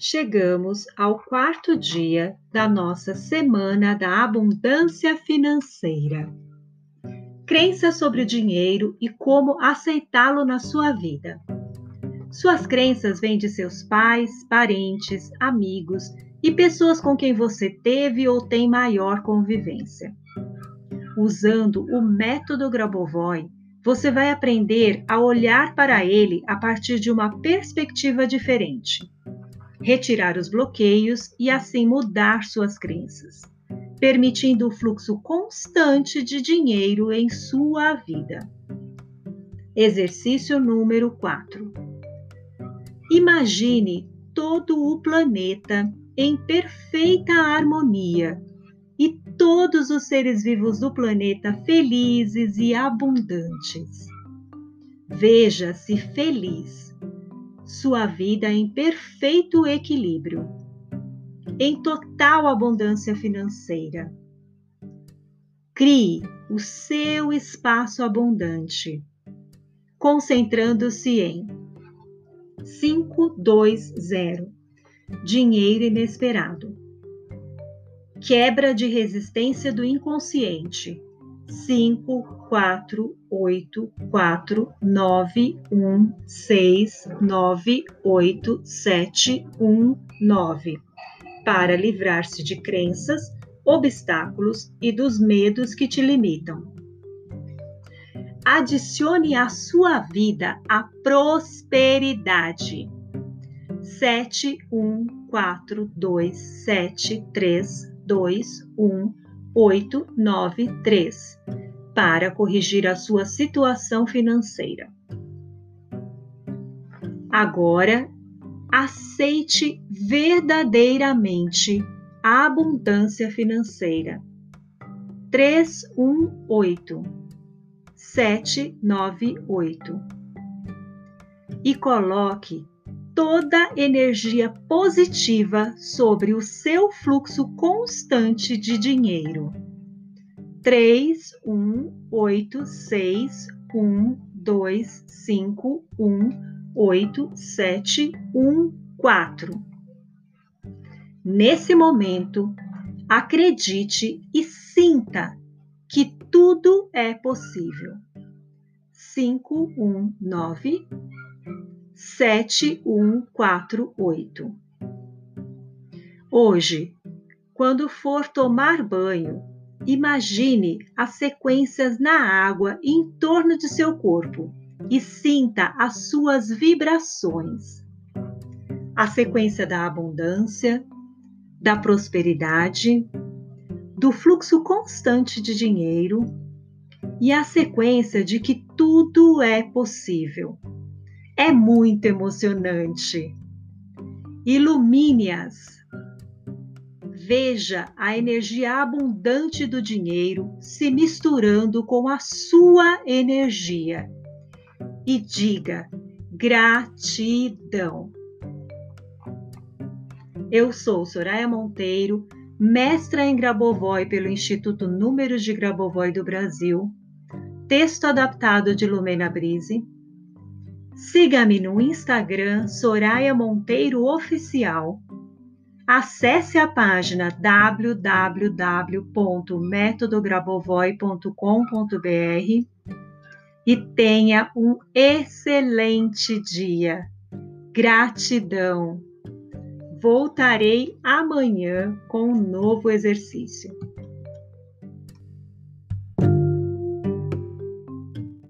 chegamos ao quarto dia da nossa Semana da Abundância Financeira. Crenças sobre o dinheiro e como aceitá-lo na sua vida. Suas crenças vêm de seus pais, parentes, amigos e pessoas com quem você teve ou tem maior convivência. Usando o método Grabovoi, você vai aprender a olhar para ele a partir de uma perspectiva diferente retirar os bloqueios e assim mudar suas crenças, permitindo o fluxo constante de dinheiro em sua vida. Exercício número 4. Imagine todo o planeta em perfeita harmonia e todos os seres vivos do planeta felizes e abundantes. Veja-se feliz sua vida em perfeito equilíbrio, em total abundância financeira. Crie o seu espaço abundante, concentrando-se em 520 Dinheiro inesperado. Quebra de resistência do inconsciente. 5 quatro, oito, quatro, nove, um, seis, nove, oito, sete, um, nove, para livrar-se de crenças, obstáculos e dos medos que te limitam. Adicione à sua vida a prosperidade. Sete, um, quatro, dois, sete, três, dois, um, oito, nove, três para corrigir a sua situação financeira. Agora, aceite verdadeiramente a abundância financeira. 318 798 e coloque toda energia positiva sobre o seu fluxo constante de dinheiro três, um, oito, seis, um, dois, cinco, um, oito, sete, um, quatro. Nesse momento, acredite e sinta que tudo é possível. Cinco, um, nove, sete, um, quatro, oito. Hoje, quando for tomar banho, Imagine as sequências na água em torno de seu corpo e sinta as suas vibrações. A sequência da abundância, da prosperidade, do fluxo constante de dinheiro e a sequência de que tudo é possível. É muito emocionante. Ilumine-as Veja a energia abundante do dinheiro se misturando com a sua energia e diga gratidão. Eu sou Soraya Monteiro, mestra em Grabovoi pelo Instituto Números de Grabovoi do Brasil, texto adaptado de Lumena Brise. Siga-me no Instagram Soraya Monteiro Oficial acesse a página www.metodograbovoi.com.br e tenha um excelente dia. Gratidão! Voltarei amanhã com um novo exercício.